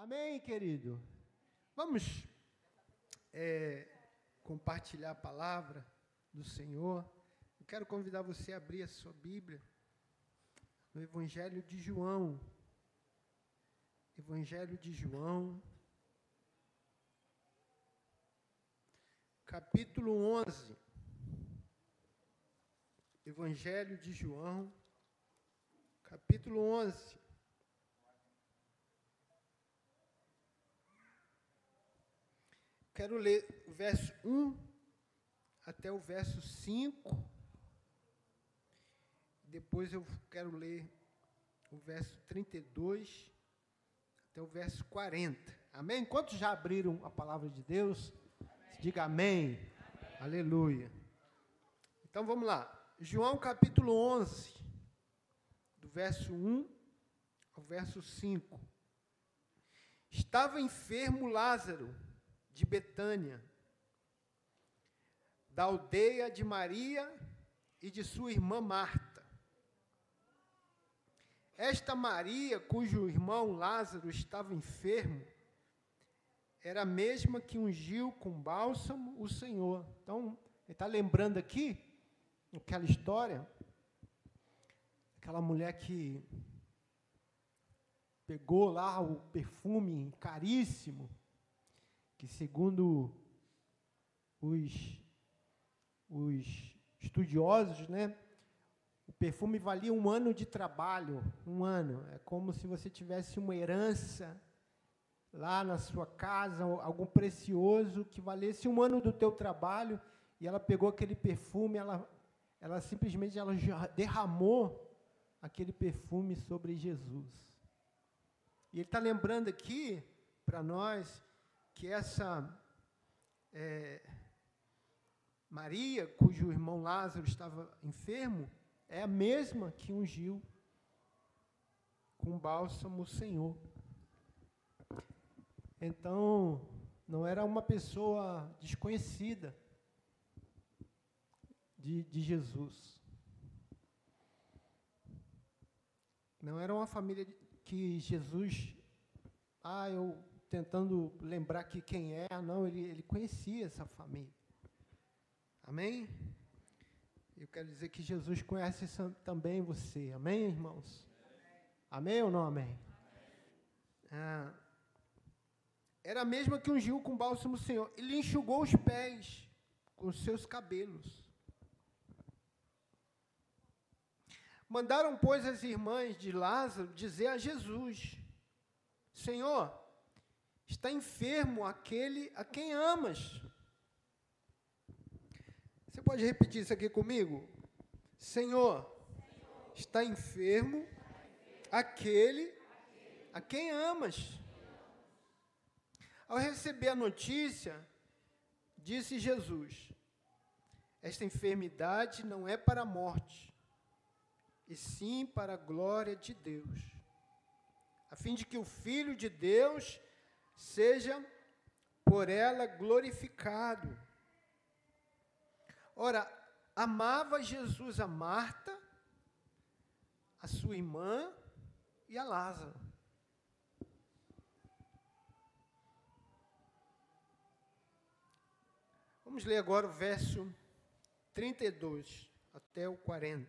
Amém, querido? Vamos é, compartilhar a palavra do Senhor. Eu quero convidar você a abrir a sua Bíblia no Evangelho de João. Evangelho de João, capítulo 11. Evangelho de João, capítulo 11. Quero ler o verso 1 até o verso 5. Depois eu quero ler o verso 32 até o verso 40. Amém? Quantos já abriram a palavra de Deus? Amém. Diga amém. amém. Aleluia. Então vamos lá. João capítulo 11, do verso 1 ao verso 5. Estava enfermo Lázaro de Betânia, da aldeia de Maria e de sua irmã Marta. Esta Maria, cujo irmão Lázaro estava enfermo, era a mesma que ungiu com bálsamo o Senhor. Então, ele está lembrando aqui aquela história, aquela mulher que pegou lá o perfume caríssimo que segundo os, os estudiosos, né, o perfume valia um ano de trabalho, um ano. É como se você tivesse uma herança lá na sua casa, algo precioso que valesse um ano do teu trabalho, e ela pegou aquele perfume, ela, ela simplesmente ela derramou aquele perfume sobre Jesus. E ele está lembrando aqui para nós que essa é, Maria, cujo irmão Lázaro estava enfermo, é a mesma que ungiu com bálsamo o Senhor. Então, não era uma pessoa desconhecida de, de Jesus. Não era uma família que Jesus, ah, eu tentando lembrar aqui quem é, não, ele, ele conhecia essa família. Amém? Eu quero dizer que Jesus conhece também você. Amém, irmãos? Amém ou não amém? Ah, era a mesma que ungiu com bálsamo o Senhor. Ele enxugou os pés com seus cabelos. Mandaram, pois, as irmãs de Lázaro dizer a Jesus: Senhor, Está enfermo aquele a quem amas. Você pode repetir isso aqui comigo? Senhor, está enfermo aquele a quem amas. Ao receber a notícia, disse Jesus: Esta enfermidade não é para a morte, e sim para a glória de Deus, a fim de que o Filho de Deus seja por ela glorificado. Ora, amava Jesus a Marta, a sua irmã e a Lázaro. Vamos ler agora o verso 32 até o 40.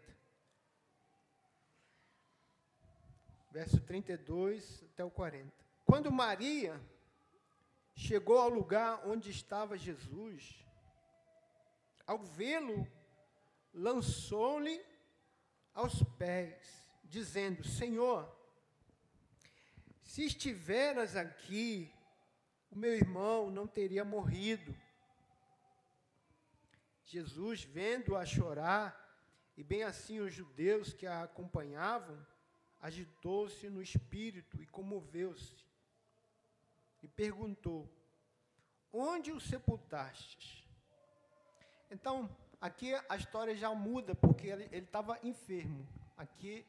Verso 32 até o 40. Quando Maria chegou ao lugar onde estava Jesus, ao vê-lo, lançou-lhe aos pés, dizendo: Senhor, se estiveras aqui, o meu irmão não teria morrido. Jesus, vendo-a chorar, e bem assim os judeus que a acompanhavam, agitou-se no espírito e comoveu-se e perguntou: Onde o sepultastes? Então, aqui a história já muda, porque ele estava enfermo. Aqui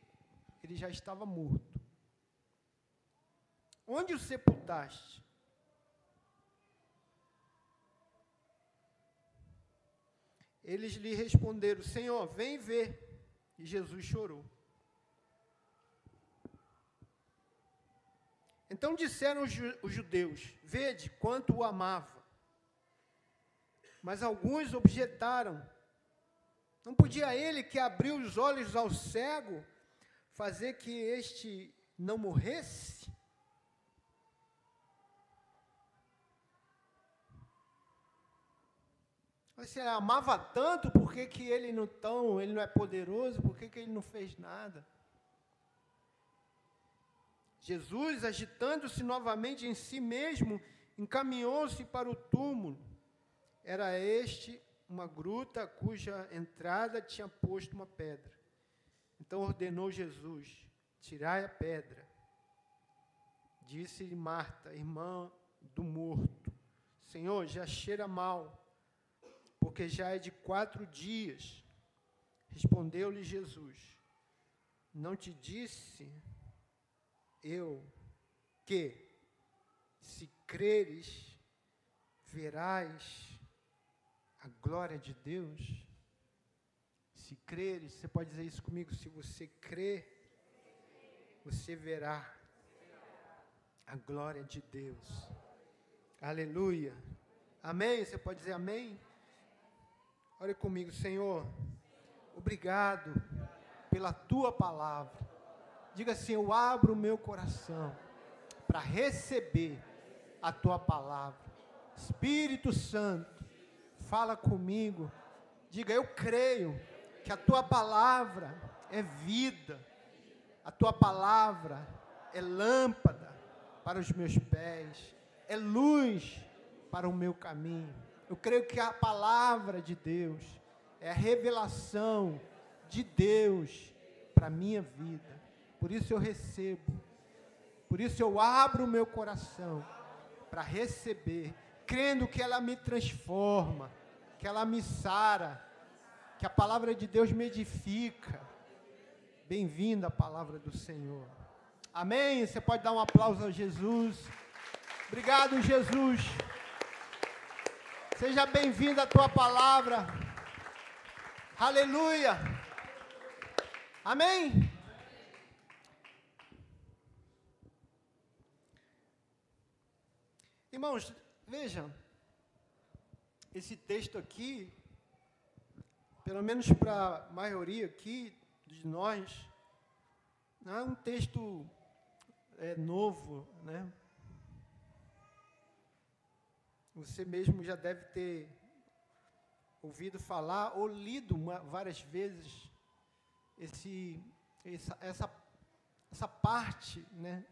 ele já estava morto. Onde o sepultaste? Eles lhe responderam: Senhor, vem ver. E Jesus chorou. Então disseram os judeus: Vede quanto o amava. Mas alguns objetaram: Não podia ele que abriu os olhos ao cego fazer que este não morresse? Você amava tanto, por que, que ele não tão, ele não é poderoso, por que, que ele não fez nada? Jesus, agitando-se novamente em si mesmo, encaminhou-se para o túmulo. Era este uma gruta cuja entrada tinha posto uma pedra. Então ordenou Jesus: Tirai a pedra. Disse-lhe Marta, irmã do morto: Senhor, já cheira mal porque já é de quatro dias. Respondeu-lhe Jesus: Não te disse eu que, se creres, verás a glória de Deus? Se creres, você pode dizer isso comigo, se você crê, você verá a glória de Deus. Aleluia. Amém? Você pode dizer amém? Ore comigo, Senhor. Obrigado pela tua palavra. Diga assim: Eu abro o meu coração para receber a tua palavra. Espírito Santo, fala comigo. Diga: Eu creio que a tua palavra é vida, a tua palavra é lâmpada para os meus pés, é luz para o meu caminho. Eu creio que a palavra de Deus é a revelação de Deus para a minha vida. Por isso eu recebo. Por isso eu abro o meu coração para receber, crendo que ela me transforma, que ela me sara, que a palavra de Deus me edifica. Bem-vinda a palavra do Senhor. Amém? Você pode dar um aplauso a Jesus. Obrigado, Jesus. Seja bem-vindo à tua palavra. Aleluia. Amém. Irmãos, vejam, esse texto aqui, pelo menos para a maioria aqui de nós, não é um texto é, novo, né? Você mesmo já deve ter ouvido falar ou lido uma, várias vezes esse, essa, essa, essa parte né,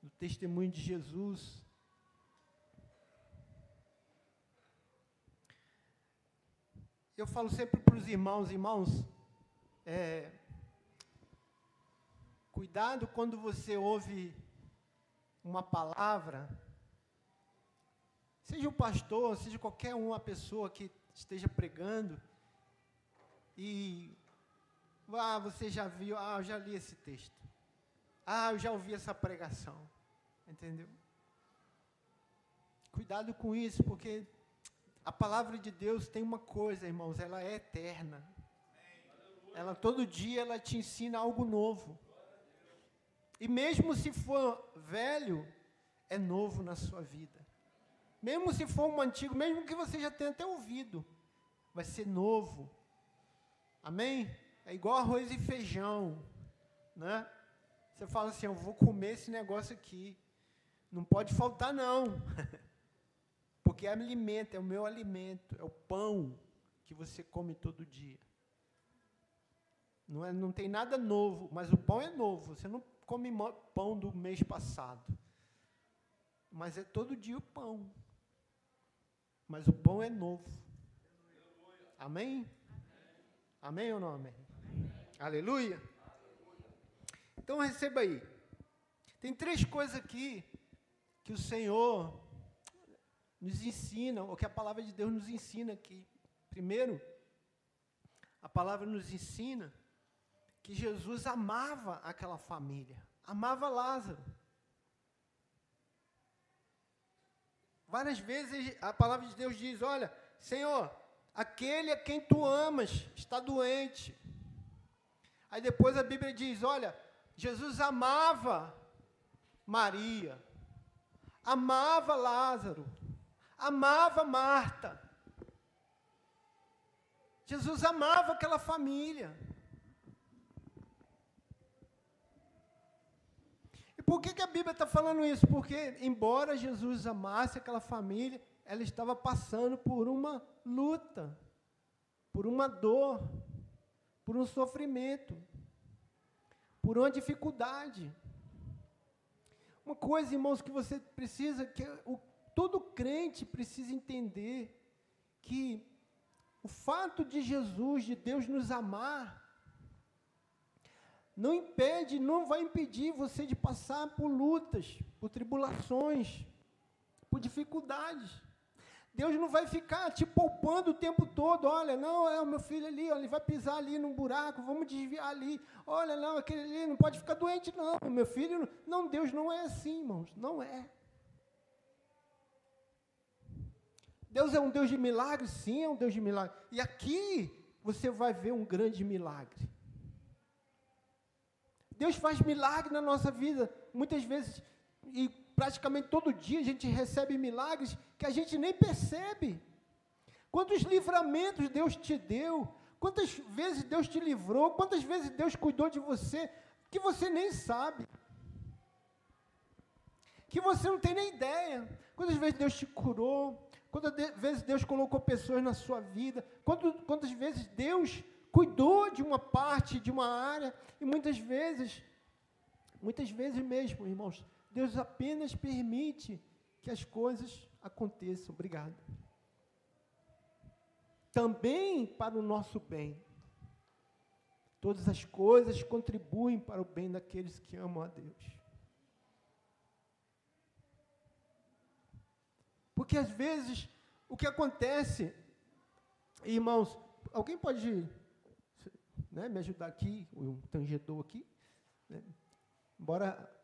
do testemunho de Jesus. Eu falo sempre para os irmãos, irmãos, é, cuidado quando você ouve uma palavra Seja o pastor, seja qualquer uma pessoa que esteja pregando e ah, você já viu, ah, eu já li esse texto. Ah, eu já ouvi essa pregação. Entendeu? Cuidado com isso, porque a palavra de Deus tem uma coisa, irmãos, ela é eterna. Ela todo dia ela te ensina algo novo. E mesmo se for velho, é novo na sua vida. Mesmo se for um antigo, mesmo que você já tenha até ouvido, vai ser novo. Amém? É igual arroz e feijão, né? Você fala assim, eu vou comer esse negócio aqui. Não pode faltar não. Porque é alimento, é o meu alimento, é o pão que você come todo dia. Não, é, não tem nada novo, mas o pão é novo. Você não come pão do mês passado. Mas é todo dia o pão mas o pão é novo. Amém? Amém ou não amém? Aleluia? Então receba aí. Tem três coisas aqui que o Senhor nos ensina, ou que a palavra de Deus nos ensina aqui. Primeiro, a palavra nos ensina que Jesus amava aquela família, amava Lázaro. Várias vezes a palavra de Deus diz: Olha, Senhor, aquele a quem tu amas está doente. Aí depois a Bíblia diz: Olha, Jesus amava Maria, amava Lázaro, amava Marta. Jesus amava aquela família. E por que, que a Bíblia está falando isso? Porque, embora Jesus amasse aquela família, ela estava passando por uma luta, por uma dor, por um sofrimento, por uma dificuldade. Uma coisa, irmãos, que você precisa, que o, todo crente precisa entender, que o fato de Jesus, de Deus nos amar, não impede, não vai impedir você de passar por lutas, por tribulações, por dificuldades. Deus não vai ficar te poupando o tempo todo. Olha, não, é o meu filho ali, ele vai pisar ali num buraco, vamos desviar ali. Olha, não, aquele ali não pode ficar doente, não. Meu filho, não, Deus não é assim, irmãos, não é. Deus é um Deus de milagres? Sim, é um Deus de milagres. E aqui você vai ver um grande milagre. Deus faz milagre na nossa vida, muitas vezes, e praticamente todo dia a gente recebe milagres que a gente nem percebe. Quantos livramentos Deus te deu, quantas vezes Deus te livrou, quantas vezes Deus cuidou de você, que você nem sabe. Que você não tem nem ideia. Quantas vezes Deus te curou, quantas vezes Deus colocou pessoas na sua vida, quantas vezes Deus cuidou de uma parte, de uma área, e muitas vezes, muitas vezes mesmo, irmãos, Deus apenas permite que as coisas aconteçam. Obrigado. Também para o nosso bem. Todas as coisas contribuem para o bem daqueles que amam a Deus. Porque às vezes o que acontece, irmãos, alguém pode né, me ajudar aqui, o tangedor aqui? Né? Embora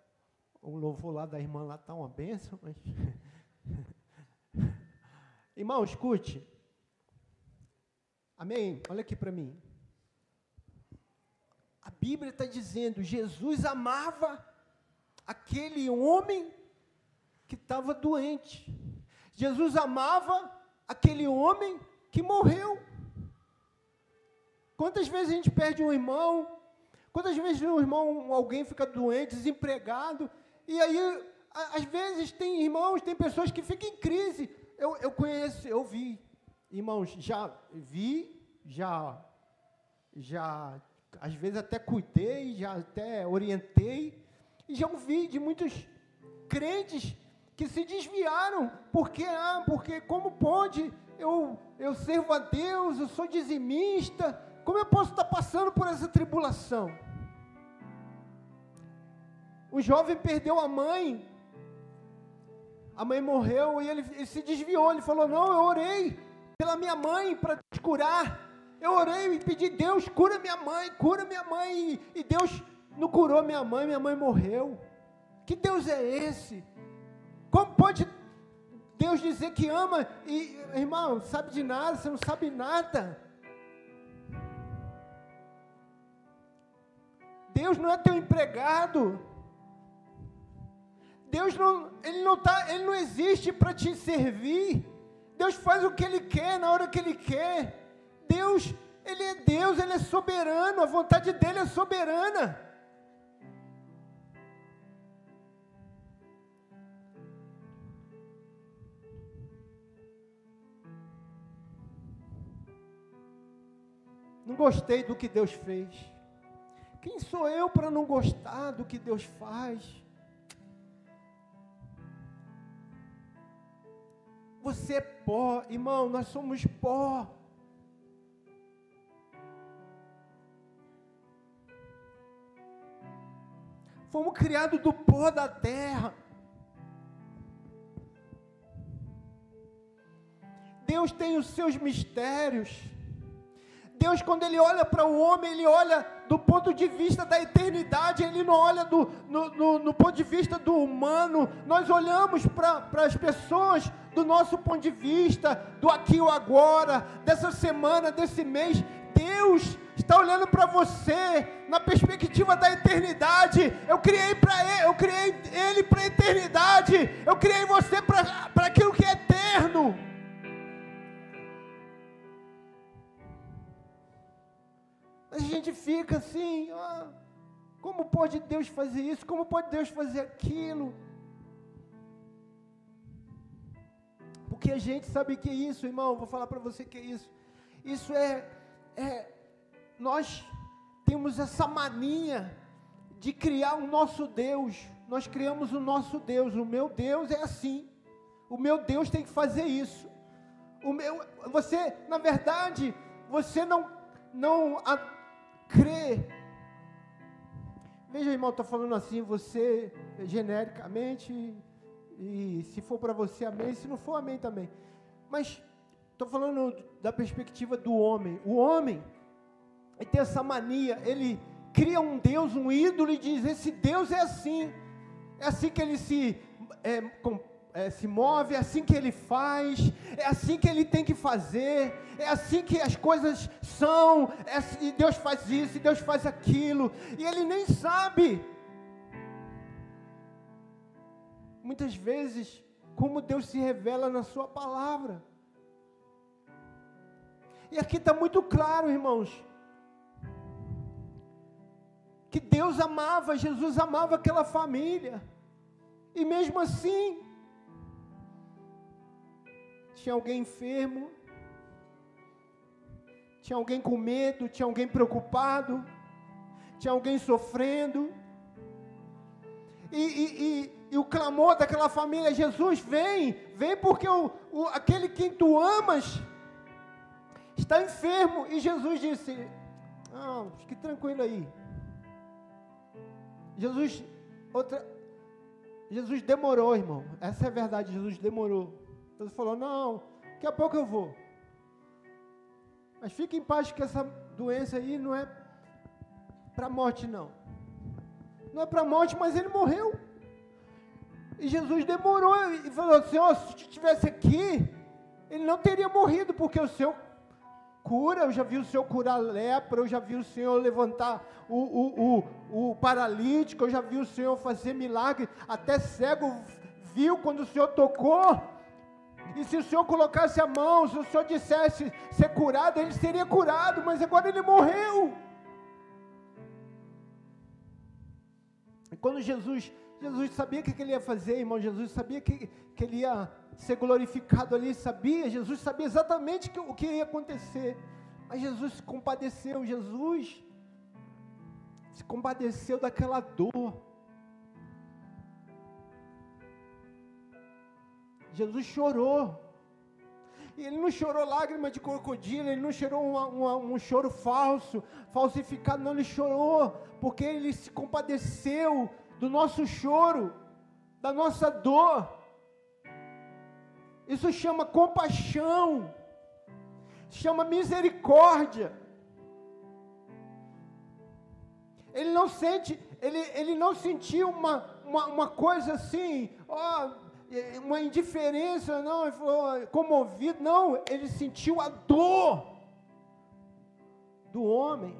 o louvor lá da irmã lá está uma benção, mas. Irmão, escute. Amém? Olha aqui para mim. A Bíblia está dizendo: Jesus amava aquele homem que estava doente. Jesus amava aquele homem que morreu. Quantas vezes a gente perde um irmão? Quantas vezes um irmão, alguém fica doente, desempregado, e aí, às vezes, tem irmãos, tem pessoas que ficam em crise. Eu, eu conheço, eu vi, irmãos, já vi, já, já, às vezes até cuidei, já até orientei, e já ouvi de muitos crentes que se desviaram, porque, ah, porque como pode, eu, eu servo a Deus, eu sou dizimista, como eu posso estar passando por essa tribulação? O jovem perdeu a mãe. A mãe morreu e ele, ele se desviou. Ele falou: Não, eu orei pela minha mãe para te curar. Eu orei e pedi: Deus, cura minha mãe, cura minha mãe. E, e Deus não curou minha mãe, minha mãe morreu. Que Deus é esse? Como pode Deus dizer que ama e, irmão, sabe de nada, você não sabe nada. Deus não é teu empregado. Deus não, ele não tá, ele não existe para te servir. Deus faz o que ele quer na hora que ele quer. Deus, ele é Deus, ele é soberano, a vontade dele é soberana. Não gostei do que Deus fez. Quem sou eu para não gostar do que Deus faz? Você é pó, irmão, nós somos pó. Fomos criados do pó da terra. Deus tem os seus mistérios. Deus, quando Ele olha para o homem, Ele olha do ponto de vista da eternidade, Ele não olha do, no, no, no ponto de vista do humano. Nós olhamos para as pessoas do nosso ponto de vista, do aqui ou agora, dessa semana, desse mês. Deus está olhando para você na perspectiva da eternidade. Eu criei para ele, eu criei ele para a eternidade. Eu criei você para aquilo que é eterno. A gente fica assim, como pode Deus fazer isso? Como pode Deus fazer aquilo? Porque a gente sabe que é isso, irmão. Vou falar para você que é isso. Isso é, é, nós temos essa mania de criar o nosso Deus. Nós criamos o nosso Deus. O meu Deus é assim. O meu Deus tem que fazer isso. O meu, você, na verdade, você não, não crê. Veja, irmão, estou falando assim, você genericamente e se for para você, amém. Se não for, amém também. Mas estou falando da perspectiva do homem. O homem ele tem essa mania, ele cria um Deus, um ídolo e diz: esse Deus é assim. É assim que ele se, é, é, se move, é assim que ele faz, é assim que ele tem que fazer, é assim que as coisas são, é assim, e Deus faz isso, e Deus faz aquilo, e ele nem sabe muitas vezes, como Deus se revela na Sua palavra. E aqui está muito claro, irmãos, que Deus amava, Jesus amava aquela família, e mesmo assim, tinha alguém enfermo, tinha alguém com medo, tinha alguém preocupado, tinha alguém sofrendo, e, e, e e o clamor daquela família: Jesus, vem, vem, porque o, o, aquele quem tu amas está enfermo. E Jesus disse: Ah, fique tranquilo aí. Jesus, outra, Jesus demorou, irmão. Essa é a verdade, Jesus demorou. Jesus falou: Não, daqui a pouco eu vou. Mas fique em paz que essa doença aí não é para morte, não. Não é para morte, mas ele morreu. E Jesus demorou e falou: Senhor, se estivesse aqui, ele não teria morrido, porque o Senhor cura. Eu já vi o Senhor curar lepra, eu já vi o Senhor levantar o, o, o, o paralítico, eu já vi o Senhor fazer milagre. Até cego viu quando o Senhor tocou. E se o Senhor colocasse a mão, se o Senhor dissesse ser curado, ele seria curado, mas agora ele morreu. E quando Jesus Jesus sabia o que ele ia fazer, irmão. Jesus sabia que, que ele ia ser glorificado ali, sabia. Jesus sabia exatamente que, o que ia acontecer. Mas Jesus se compadeceu. Jesus se compadeceu daquela dor. Jesus chorou. E ele não chorou lágrima de crocodilo, ele não chorou uma, uma, um choro falso, falsificado, não, ele chorou, porque ele se compadeceu do nosso choro, da nossa dor. Isso chama compaixão, chama misericórdia. Ele não sente, ele, ele não sentiu uma, uma, uma coisa assim, ó, uma indiferença, não, ele falou, comovido, não, ele sentiu a dor do homem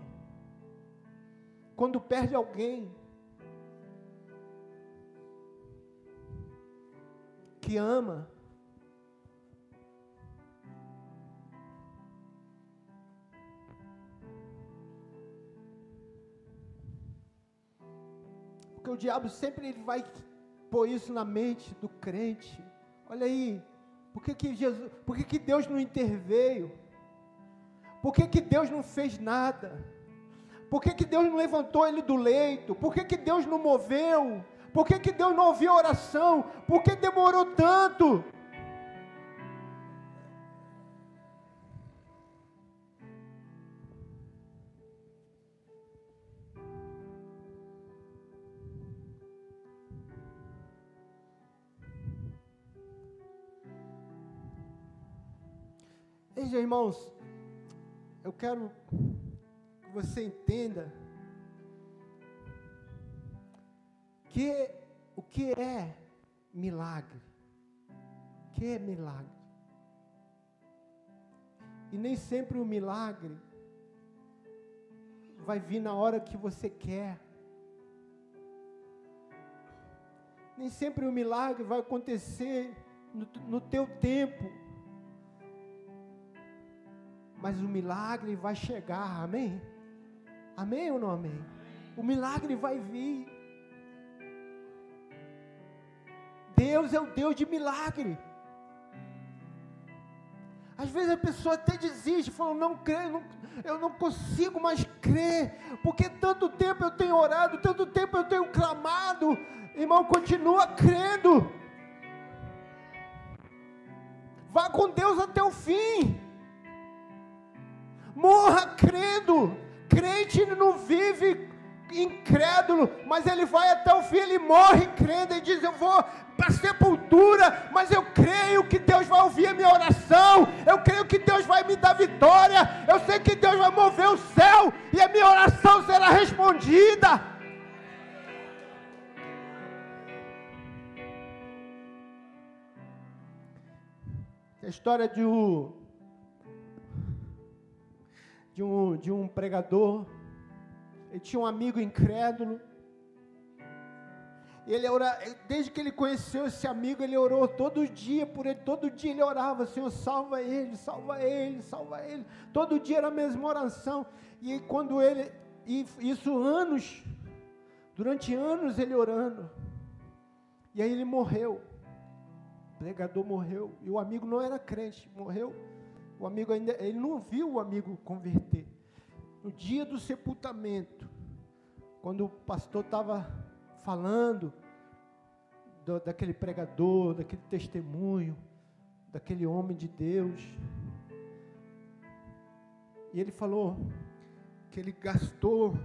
quando perde alguém. que ama. Porque o diabo sempre ele vai pôr isso na mente do crente. Olha aí, por que, que, Jesus, por que, que Deus não interveio? Por que, que Deus não fez nada? Por que, que Deus não levantou ele do leito? Por que, que Deus não moveu? Por que, que Deus não ouviu a oração? Por que demorou tanto? Veja, irmãos, eu quero que você entenda que o que é milagre? Que é milagre? E nem sempre o milagre vai vir na hora que você quer. Nem sempre o milagre vai acontecer no, no teu tempo. Mas o milagre vai chegar, amém? Amém ou não amém? O milagre vai vir. Deus é o Deus de milagre. Às vezes a pessoa até desiste, fala, não creio, não, eu não consigo mais crer, porque tanto tempo eu tenho orado, tanto tempo eu tenho clamado, irmão, continua crendo. Vá com Deus até o fim. Morra crendo. Crente não vive incrédulo, mas ele vai até o fim, ele morre crendo e diz: Eu vou para a sepultura, mas eu creio que Deus vai ouvir a minha oração, eu creio que Deus vai me dar vitória, eu sei que Deus vai mover o céu e a minha oração será respondida. A história de um, de um, de um pregador ele tinha um amigo incrédulo. Ele ora, desde que ele conheceu esse amigo, ele orou todo dia por ele, todo dia ele orava, Senhor, salva ele, salva ele, salva ele. Todo dia era a mesma oração. E quando ele, e isso anos, durante anos ele orando. E aí ele morreu. O pregador morreu. E o amigo não era crente, morreu. O amigo ainda, ele não viu o amigo converter. No dia do sepultamento, quando o pastor estava falando do, daquele pregador, daquele testemunho, daquele homem de Deus, e ele falou que ele gastou,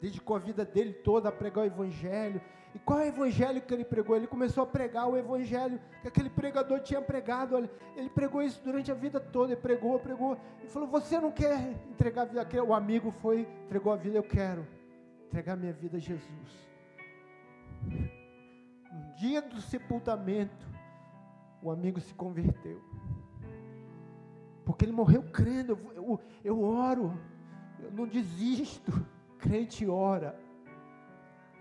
dedicou a vida dele toda a pregar o Evangelho, e qual é o evangelho que ele pregou? Ele começou a pregar o evangelho que aquele pregador tinha pregado. Olha, ele pregou isso durante a vida toda. Ele pregou, pregou. E falou: Você não quer entregar a vida? O amigo foi, entregou a vida. Eu quero entregar minha vida a Jesus. No dia do sepultamento, o amigo se converteu. Porque ele morreu crendo. Eu, eu, eu oro, eu não desisto. Crente ora.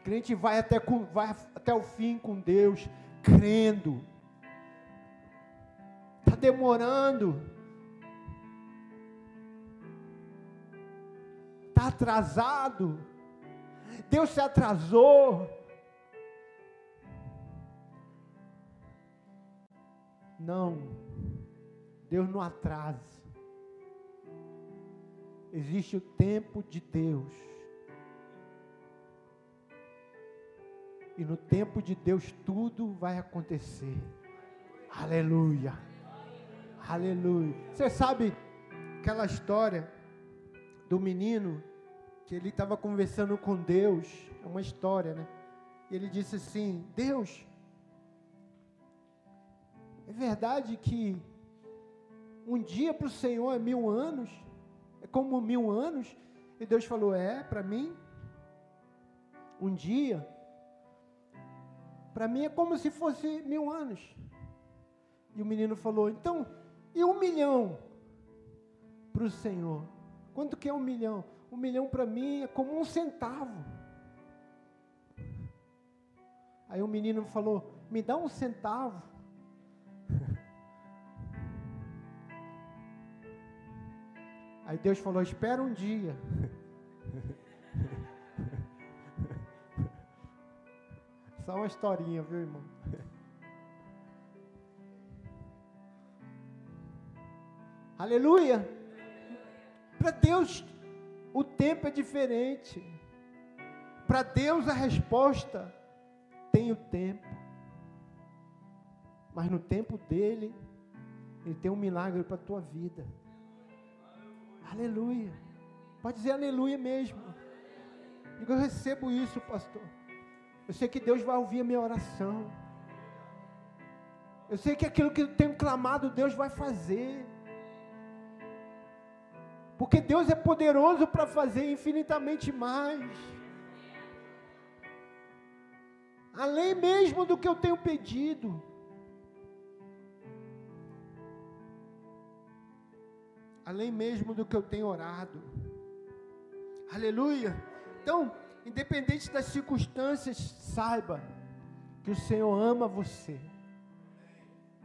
Crente vai até, vai até o fim com Deus, crendo. Está demorando. Está atrasado. Deus se atrasou. Não, Deus não atrasa. Existe o tempo de Deus. E no tempo de Deus tudo vai acontecer. Aleluia. Aleluia. Você sabe aquela história do menino que ele estava conversando com Deus, é uma história, né? Ele disse assim: Deus, é verdade que um dia para o Senhor é mil anos, é como mil anos, e Deus falou: É, para mim, um dia para mim é como se fosse mil anos. E o menino falou: então, e um milhão para o Senhor? Quanto que é um milhão? Um milhão para mim é como um centavo. Aí o menino falou: me dá um centavo. Aí Deus falou: espera um dia. Só uma historinha, viu, irmão? Aleluia! Para Deus, o tempo é diferente. Para Deus, a resposta tem o tempo. Mas no tempo dele, ele tem um milagre para a tua vida. Aleluia. Pode dizer aleluia mesmo. Digo, eu recebo isso, pastor. Eu sei que Deus vai ouvir a minha oração. Eu sei que aquilo que eu tenho clamado, Deus vai fazer. Porque Deus é poderoso para fazer infinitamente mais. Além mesmo do que eu tenho pedido. Além mesmo do que eu tenho orado. Aleluia. Então, independente das circunstâncias, saiba que o Senhor ama você.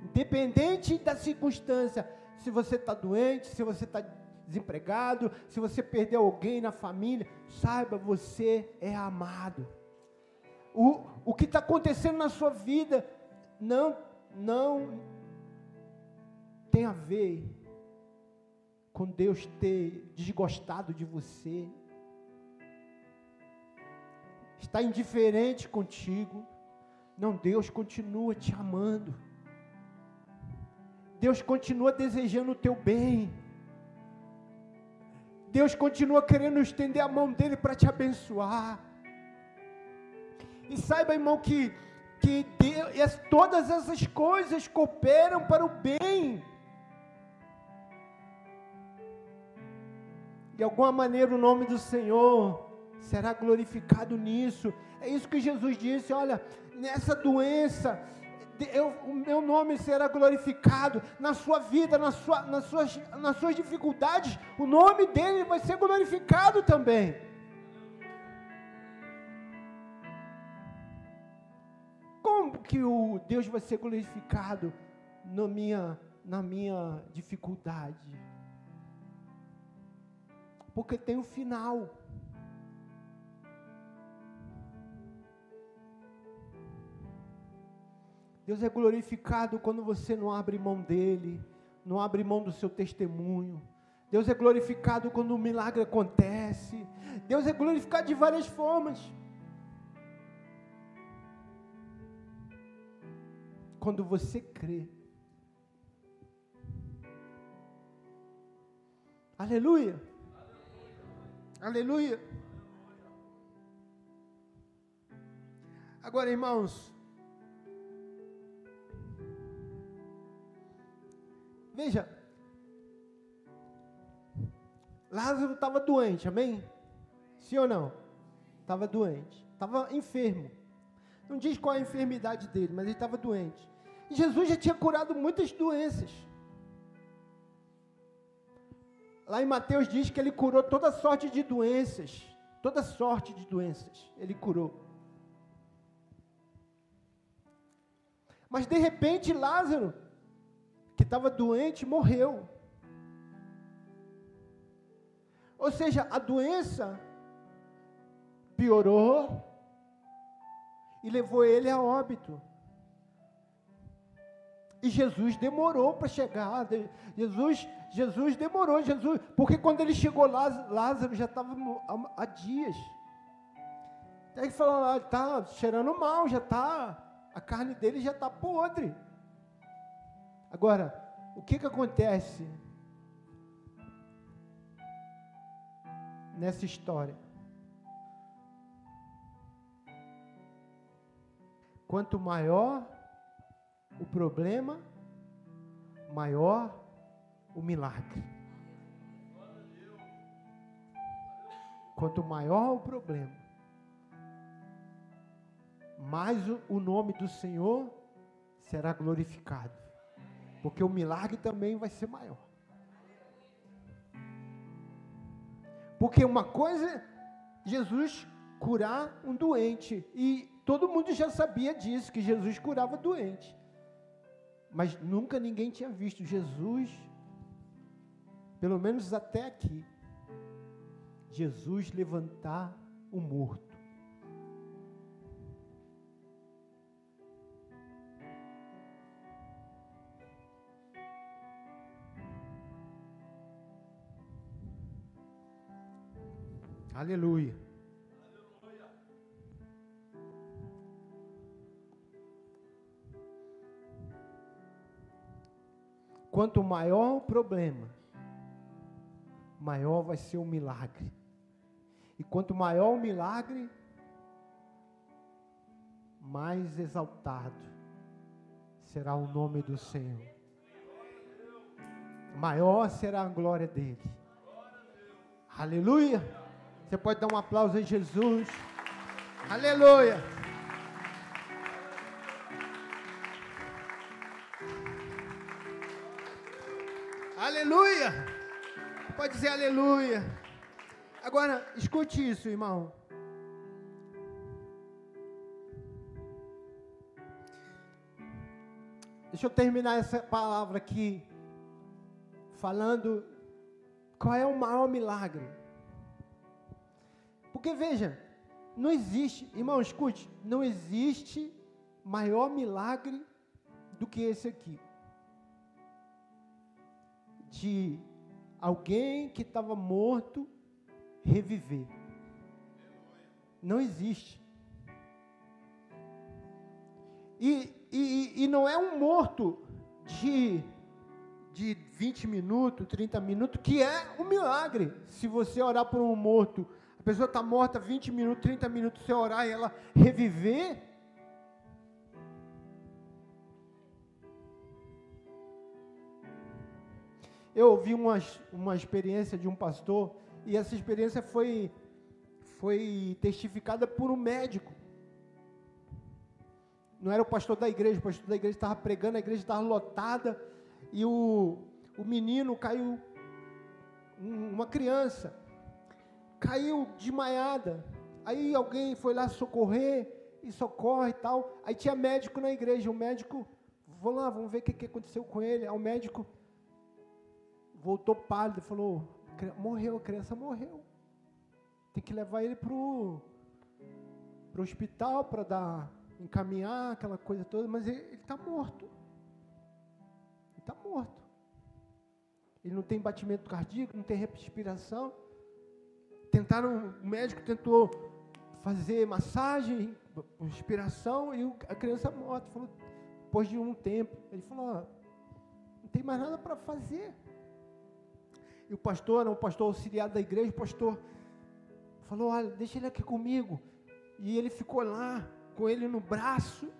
Independente da circunstância, se você está doente, se você está desempregado, se você perdeu alguém na família, saiba, você é amado. O, o que está acontecendo na sua vida não, não tem a ver com Deus ter desgostado de você, está indiferente contigo. Não, Deus continua te amando. Deus continua desejando o teu bem. Deus continua querendo estender a mão dele para te abençoar. E saiba, irmão, que, que Deus, todas essas coisas cooperam para o bem. De alguma maneira o nome do Senhor será glorificado nisso. É isso que Jesus disse: olha, nessa doença, eu, o meu nome será glorificado na sua vida, na sua, nas, suas, nas suas dificuldades, o nome dele vai ser glorificado também. Como que o Deus vai ser glorificado na minha, na minha dificuldade? Porque tem o um final. Deus é glorificado quando você não abre mão dele, não abre mão do seu testemunho. Deus é glorificado quando o milagre acontece. Deus é glorificado de várias formas. Quando você crê. Aleluia. Aleluia. Agora, irmãos, Veja, Lázaro estava doente, amém? Sim ou não? Estava doente, estava enfermo. Não diz qual a enfermidade dele, mas ele estava doente. E Jesus já tinha curado muitas doenças. Lá em Mateus diz que ele curou toda sorte de doenças. Toda sorte de doenças. Ele curou. Mas de repente Lázaro que estava doente morreu. Ou seja, a doença piorou e levou ele a óbito. E Jesus demorou para chegar. Jesus, Jesus demorou, Jesus, porque quando ele chegou lá, Lázaro já estava há dias. Aí ele falou, ah, está cheirando mal, já está, a carne dele já está podre. Agora, o que que acontece nessa história? Quanto maior o problema, maior o milagre. Quanto maior o problema, mais o nome do Senhor será glorificado porque o milagre também vai ser maior. Porque uma coisa é Jesus curar um doente, e todo mundo já sabia disso, que Jesus curava doente. Mas nunca ninguém tinha visto Jesus, pelo menos até aqui, Jesus levantar o morto. Aleluia. Quanto maior o problema, maior vai ser o milagre. E quanto maior o milagre, mais exaltado será o nome do Senhor. Maior será a glória dele. Aleluia. Você pode dar um aplauso a Jesus. Aleluia. Aleluia. Pode dizer aleluia. Agora, escute isso, irmão. Deixa eu terminar essa palavra aqui, falando qual é o maior milagre. Porque veja, não existe, irmão, escute, não existe maior milagre do que esse aqui. De alguém que estava morto reviver. Não existe. E, e, e não é um morto de, de 20 minutos, 30 minutos, que é um milagre. Se você orar por um morto, pessoa está morta 20 minutos, 30 minutos, você orar e ela reviver. Eu ouvi uma, uma experiência de um pastor, e essa experiência foi, foi testificada por um médico não era o pastor da igreja, o pastor da igreja estava pregando, a igreja estava lotada, e o, o menino caiu, uma criança, caiu desmaiada. Aí alguém foi lá socorrer, e socorre e tal. Aí tinha médico na igreja, o médico, vamos lá, vamos ver o que, que aconteceu com ele. Aí o médico voltou pálido falou, morreu, a criança morreu. Tem que levar ele para o hospital para dar encaminhar aquela coisa toda, mas ele está morto. Ele está morto. Ele não tem batimento cardíaco, não tem respiração. Tentaram, o médico tentou fazer massagem, respiração, e a criança morta. Falou, depois de um tempo, ele falou, não tem mais nada para fazer. E o pastor, o pastor auxiliar da igreja, o pastor falou, olha, deixa ele aqui comigo. E ele ficou lá, com ele no braço.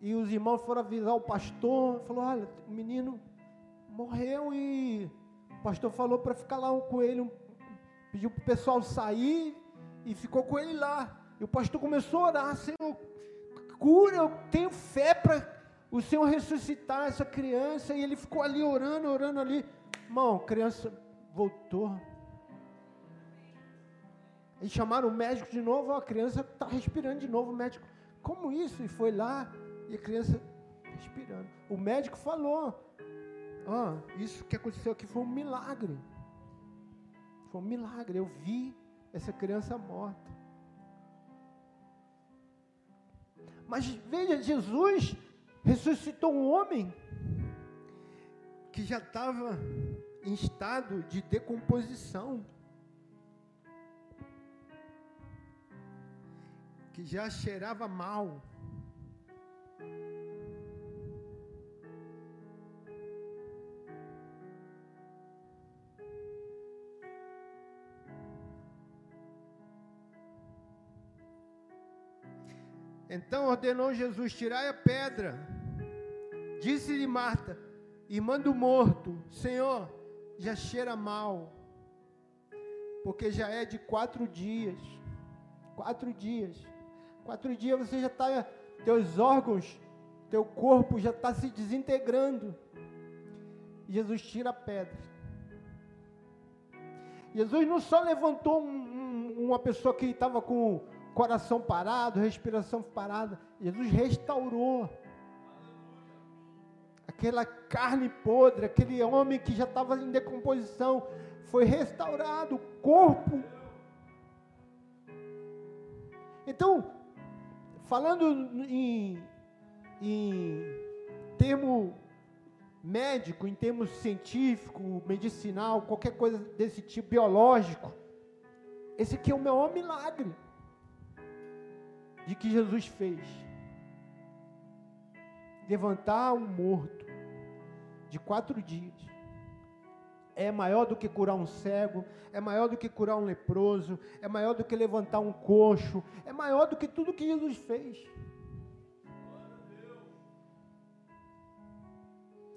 E os irmãos foram avisar o pastor, falou: "Olha, o menino morreu e o pastor falou para ficar lá com ele, pediu para o pessoal sair e ficou com ele lá. E o pastor começou a orar, Senhor, cura, eu tenho fé para o Senhor ressuscitar essa criança. E ele ficou ali orando, orando ali. Irmão, a criança voltou. E chamaram o médico de novo, a criança está respirando de novo. O médico, como isso? E foi lá e a criança respirando. O médico falou: ah, Isso que aconteceu aqui foi um milagre. Um milagre. Eu vi essa criança morta. Mas veja, Jesus ressuscitou um homem que já estava em estado de decomposição. que já cheirava mal. Então ordenou Jesus: tirai a pedra. Disse-lhe Marta, irmã do morto: Senhor, já cheira mal, porque já é de quatro dias. Quatro dias. Quatro dias você já está, teus órgãos, teu corpo já está se desintegrando. Jesus tira a pedra. Jesus não só levantou um, um, uma pessoa que estava com coração parado, respiração parada. Jesus restaurou aquela carne podre, aquele homem que já estava em decomposição, foi restaurado, o corpo. Então, Falando em, em termo médico, em termos científico, medicinal, qualquer coisa desse tipo, biológico, esse aqui é o maior milagre de que Jesus fez. Levantar um morto de quatro dias é maior do que curar um cego, é maior do que curar um leproso, é maior do que levantar um coxo, é maior do que tudo que Jesus fez.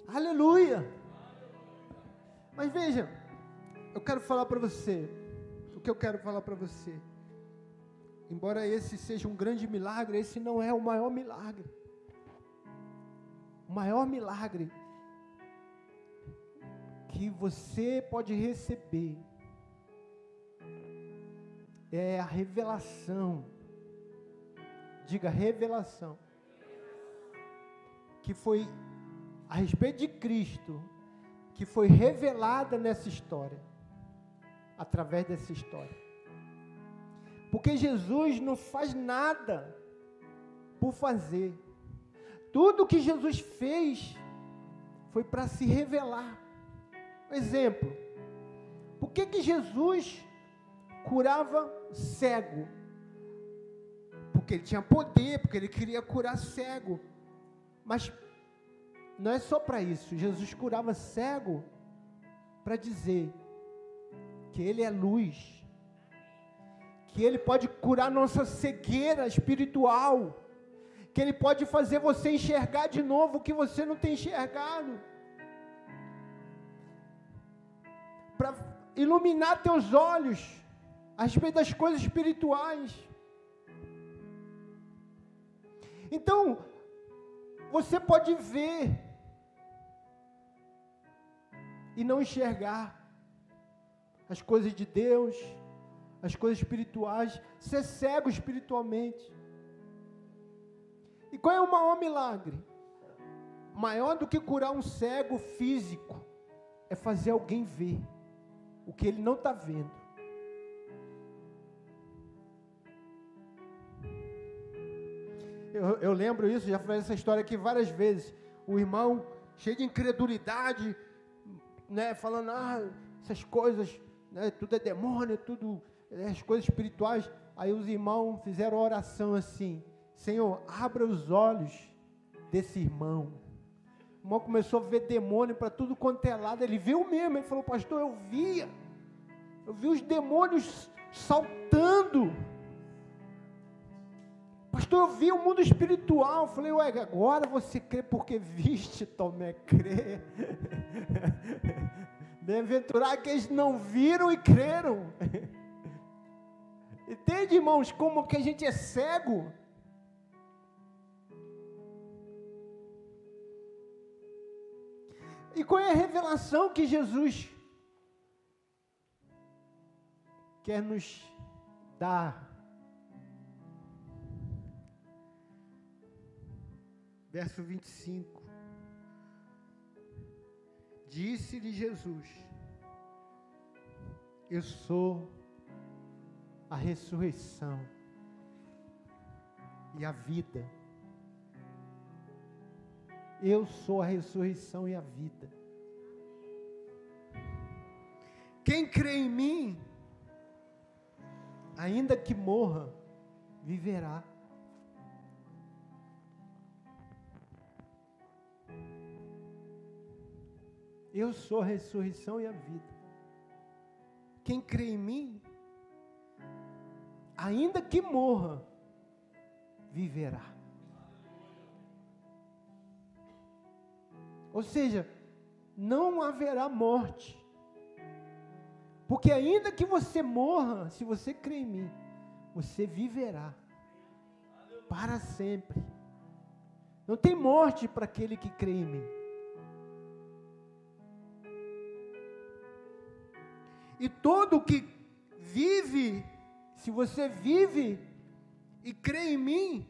Aleluia! Mas veja, eu quero falar para você, o que eu quero falar para você. Embora esse seja um grande milagre, esse não é o maior milagre. O maior milagre que você pode receber é a revelação. Diga revelação. Que foi a respeito de Cristo, que foi revelada nessa história, através dessa história. Porque Jesus não faz nada por fazer. Tudo que Jesus fez foi para se revelar. Exemplo, por que, que Jesus curava cego? Porque ele tinha poder, porque ele queria curar cego. Mas não é só para isso. Jesus curava cego para dizer que ele é luz, que ele pode curar nossa cegueira espiritual, que ele pode fazer você enxergar de novo o que você não tem enxergado. Para iluminar teus olhos a respeito das coisas espirituais. Então, você pode ver e não enxergar as coisas de Deus, as coisas espirituais, ser cego espiritualmente. E qual é o maior milagre? Maior do que curar um cego físico é fazer alguém ver o que ele não está vendo. Eu, eu, lembro isso, já falei essa história aqui várias vezes. O irmão, cheio de incredulidade, né, falando, ah, essas coisas, né, tudo é demônio, tudo, as coisas espirituais. Aí os irmãos fizeram oração assim: Senhor, abra os olhos desse irmão. O irmão começou a ver demônio para tudo quanto é lado. Ele viu mesmo, ele falou, pastor, eu via. Eu vi os demônios saltando. Pastor, eu vi o mundo espiritual. Eu falei, ué, agora você crê porque viste, Tomé, crê. Bem-aventurado que não viram e creram. Entende, irmãos, como que a gente é cego? E qual é a revelação que Jesus quer nos dar? Verso 25. Disse-lhe Jesus: Eu sou a ressurreição e a vida. Eu sou a ressurreição e a vida. Quem crê em mim, ainda que morra, viverá. Eu sou a ressurreição e a vida. Quem crê em mim, ainda que morra, viverá. Ou seja, não haverá morte. Porque ainda que você morra, se você crê em mim, você viverá para sempre. Não tem morte para aquele que crê em mim. E todo que vive, se você vive e crê em mim,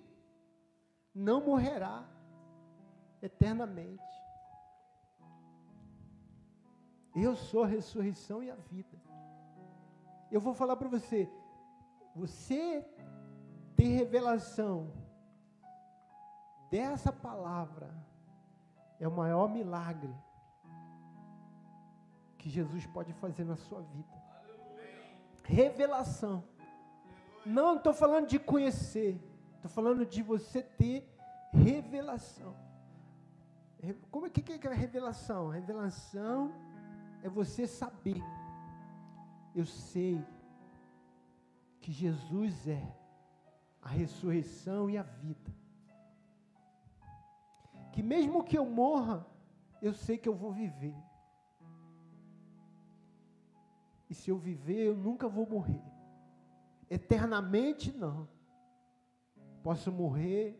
não morrerá eternamente. Eu sou a ressurreição e a vida. Eu vou falar para você, você ter revelação dessa palavra é o maior milagre que Jesus pode fazer na sua vida. Revelação. Não estou falando de conhecer, estou falando de você ter revelação. Como é que é, é revelação? Revelação é você saber. Eu sei que Jesus é a ressurreição e a vida. Que mesmo que eu morra, eu sei que eu vou viver. E se eu viver, eu nunca vou morrer. Eternamente, não. Posso morrer,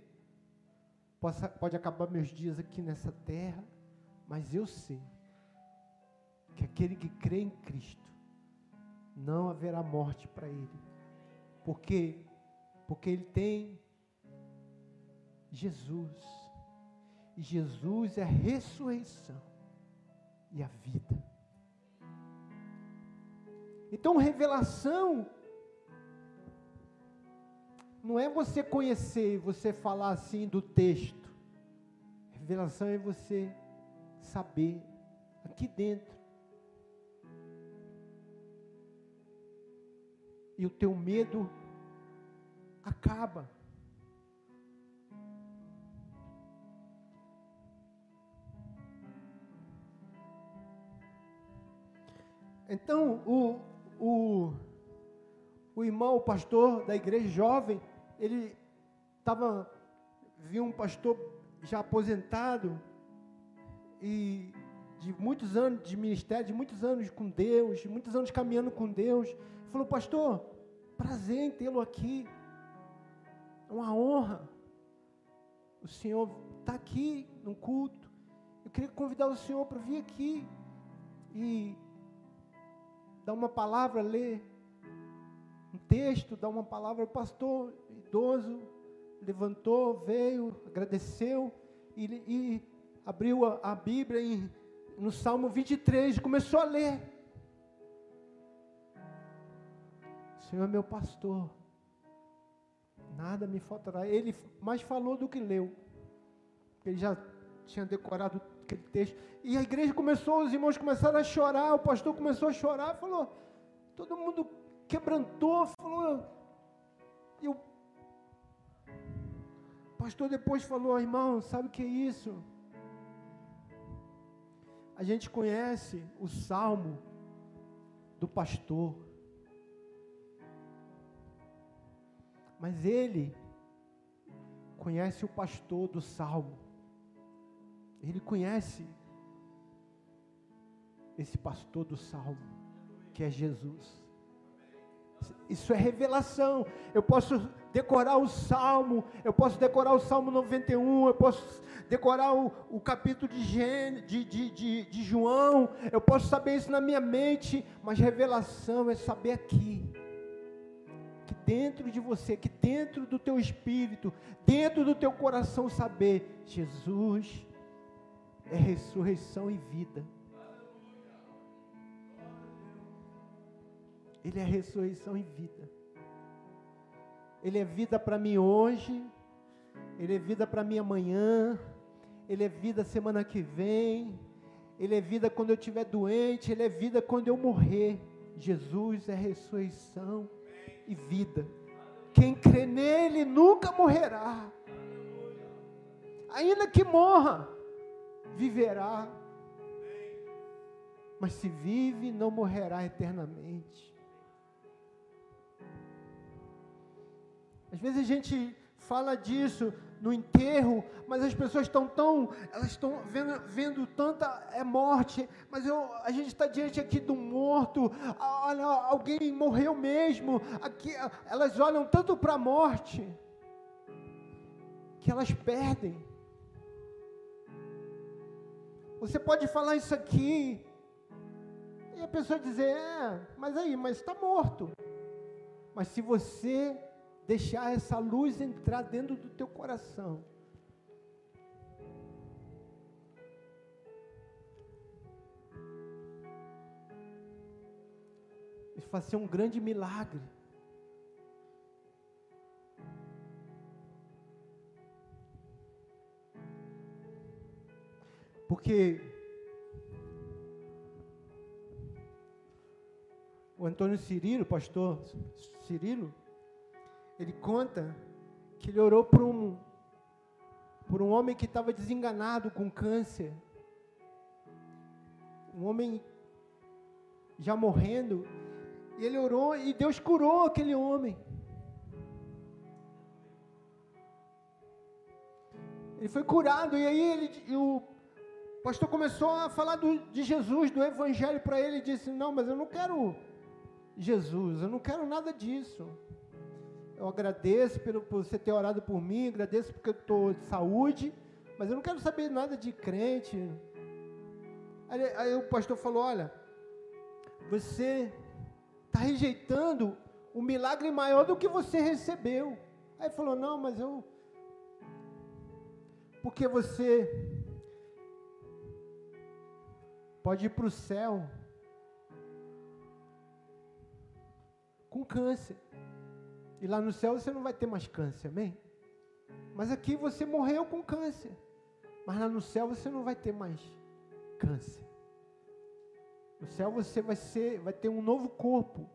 posso, pode acabar meus dias aqui nessa terra, mas eu sei que aquele que crê em Cristo, não haverá morte para ele. Porque porque ele tem Jesus. E Jesus é a ressurreição e a vida. Então, revelação não é você conhecer, você falar assim do texto. Revelação é você saber aqui dentro. E o teu medo acaba. Então, o, o, o irmão, o pastor da igreja jovem, ele estava, viu um pastor já aposentado e de muitos anos de ministério, de muitos anos com Deus, de muitos anos caminhando com Deus, falou, pastor, prazer em tê-lo aqui, é uma honra, o Senhor está aqui no culto, eu queria convidar o Senhor para vir aqui e dá uma palavra, lê um texto, dá uma palavra, o pastor idoso levantou, veio, agradeceu e, e abriu a, a Bíblia em, no Salmo 23, começou a ler. Senhor é meu pastor, nada me faltará. Ele mais falou do que leu, ele já tinha decorado aquele texto. E a igreja começou, os irmãos começaram a chorar, o pastor começou a chorar, falou, todo mundo quebrantou, falou, e o pastor depois falou, irmão, sabe o que é isso? A gente conhece o salmo do pastor, mas ele conhece o pastor do salmo. Ele conhece esse pastor do salmo, que é Jesus. Isso é revelação. Eu posso decorar o salmo, eu posso decorar o salmo 91, eu posso decorar o, o capítulo de, de, de, de, de João, eu posso saber isso na minha mente, mas revelação é saber aqui que dentro de você, que dentro do teu espírito, dentro do teu coração saber, Jesus é ressurreição e vida. Ele é ressurreição e vida. Ele é vida para mim hoje, Ele é vida para mim amanhã, Ele é vida semana que vem, Ele é vida quando eu estiver doente, Ele é vida quando eu morrer. Jesus é ressurreição e vida. Quem crê nele nunca morrerá. Ainda que morra, viverá. Mas se vive, não morrerá eternamente. Às vezes a gente fala disso no enterro, mas as pessoas estão tão, elas estão vendo, vendo tanta é morte, mas eu, a gente está diante aqui do morto, olha, alguém morreu mesmo, aqui, elas olham tanto para a morte, que elas perdem. Você pode falar isso aqui, e a pessoa dizer, é, mas aí, mas está morto. Mas se você deixar essa luz entrar dentro do teu coração, vai ser um grande milagre. Porque o Antônio Cirilo, pastor Cirilo, ele conta que ele orou por um, por um homem que estava desenganado com câncer. Um homem já morrendo. E ele orou e Deus curou aquele homem. Ele foi curado e aí ele, e o pastor começou a falar do, de Jesus, do Evangelho para ele, e disse: Não, mas eu não quero Jesus, eu não quero nada disso. Eu agradeço pelo, por você ter orado por mim, agradeço porque eu estou de saúde, mas eu não quero saber nada de crente. Aí, aí o pastor falou: Olha, você está rejeitando um milagre maior do que você recebeu. Aí falou: Não, mas eu. Porque você pode ir para o céu com câncer. E lá no céu você não vai ter mais câncer, amém? Mas aqui você morreu com câncer. Mas lá no céu você não vai ter mais câncer. No céu você vai ser, vai ter um novo corpo.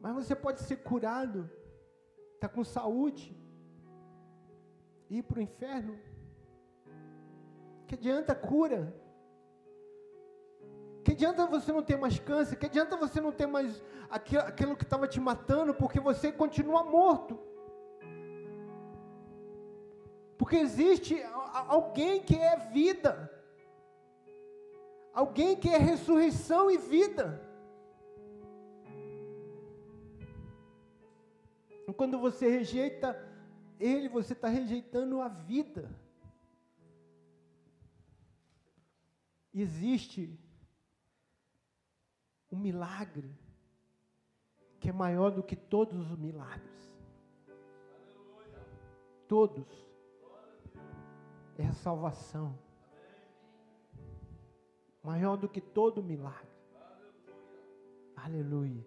Mas você pode ser curado, está com saúde, ir para o inferno. Que adianta cura? Que adianta você não ter mais câncer? Que adianta você não ter mais aquilo, que estava te matando, porque você continua morto? Porque existe alguém que é vida, alguém que é ressurreição e vida. Quando você rejeita Ele, você está rejeitando a vida. Existe um milagre que é maior do que todos os milagres. Todos. É a salvação. Maior do que todo milagre. Aleluia.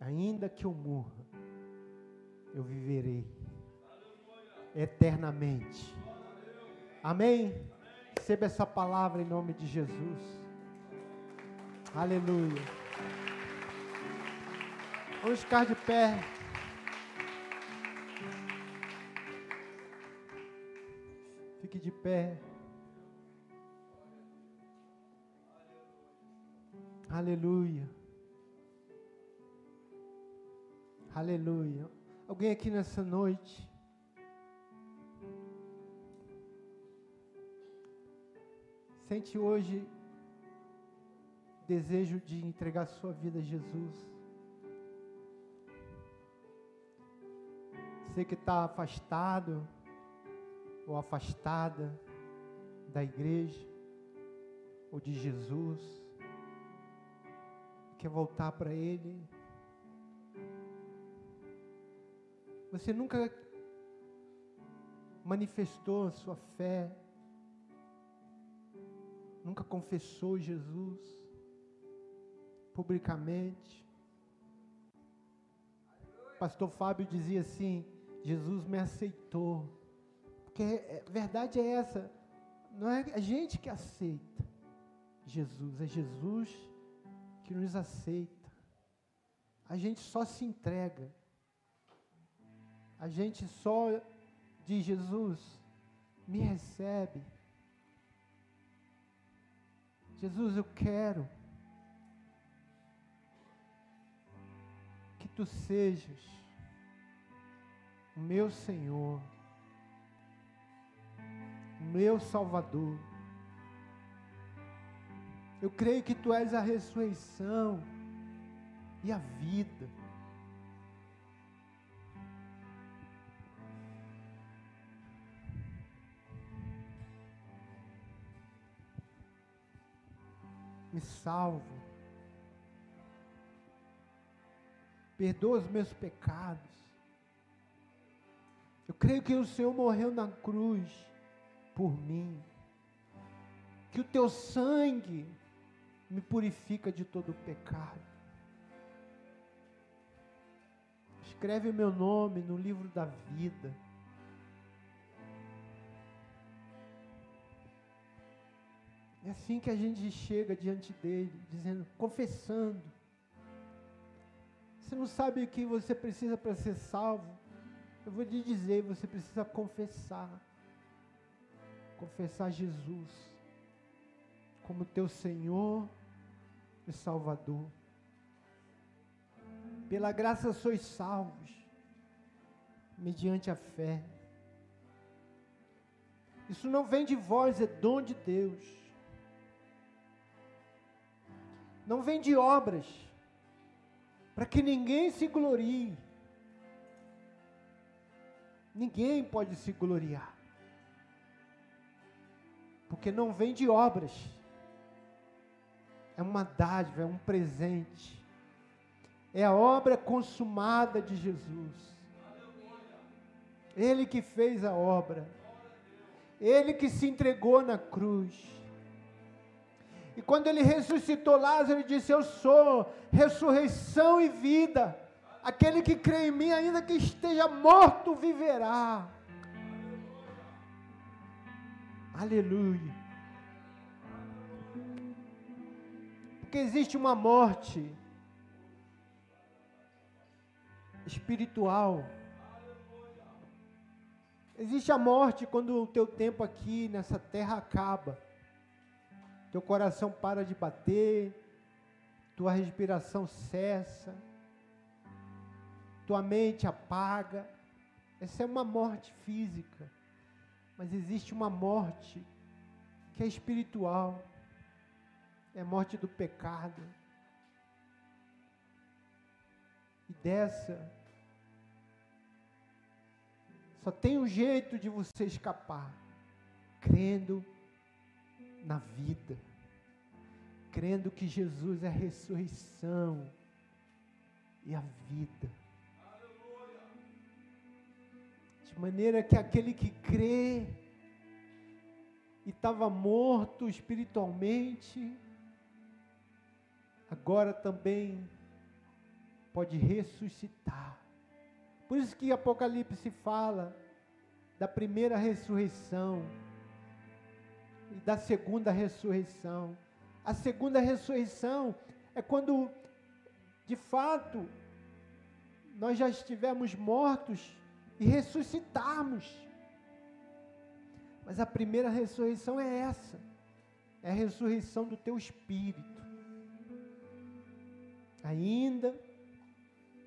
Ainda que eu morra, eu viverei eternamente. Amém? Receba essa palavra em nome de Jesus. Aleluia. Vamos ficar de pé. Fique de pé. Aleluia. Aleluia. Alguém aqui nessa noite sente hoje desejo de entregar sua vida a Jesus. Você que está afastado ou afastada da igreja ou de Jesus, quer voltar para Ele. Você nunca manifestou a sua fé nunca confessou Jesus publicamente. Pastor Fábio dizia assim: Jesus me aceitou. Porque a verdade é essa, não é a gente que aceita Jesus, é Jesus que nos aceita. A gente só se entrega. A gente só diz: Jesus, me recebe. Jesus, eu quero que tu sejas o meu Senhor, o meu Salvador. Eu creio que tu és a ressurreição e a vida. Me salva. Perdoa os meus pecados. Eu creio que o Senhor morreu na cruz por mim. Que o teu sangue me purifica de todo pecado. Escreve o meu nome no livro da vida. É assim que a gente chega diante dele, dizendo, confessando. Você não sabe o que você precisa para ser salvo? Eu vou lhe dizer, você precisa confessar. Confessar Jesus como teu Senhor e Salvador. Pela graça sois salvos, mediante a fé. Isso não vem de vós, é dom de Deus não vem de obras, para que ninguém se glorie. Ninguém pode se gloriar, Porque não vem de obras. É uma dádiva, é um presente. É a obra consumada de Jesus. Ele que fez a obra. Ele que se entregou na cruz. E quando ele ressuscitou Lázaro, ele disse: Eu sou ressurreição e vida. Aquele que crê em mim, ainda que esteja morto, viverá. Aleluia. Porque existe uma morte espiritual. Existe a morte quando o teu tempo aqui nessa terra acaba. Teu coração para de bater, tua respiração cessa, tua mente apaga. Essa é uma morte física. Mas existe uma morte que é espiritual. É a morte do pecado. E dessa só tem um jeito de você escapar, crendo na vida, crendo que Jesus é a ressurreição e a vida. De maneira que aquele que crê e estava morto espiritualmente, agora também pode ressuscitar. Por isso que Apocalipse fala da primeira ressurreição e da segunda ressurreição. A segunda ressurreição é quando, de fato, nós já estivermos mortos e ressuscitarmos. Mas a primeira ressurreição é essa, é a ressurreição do teu espírito. Ainda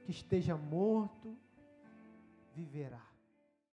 que esteja morto, viverá.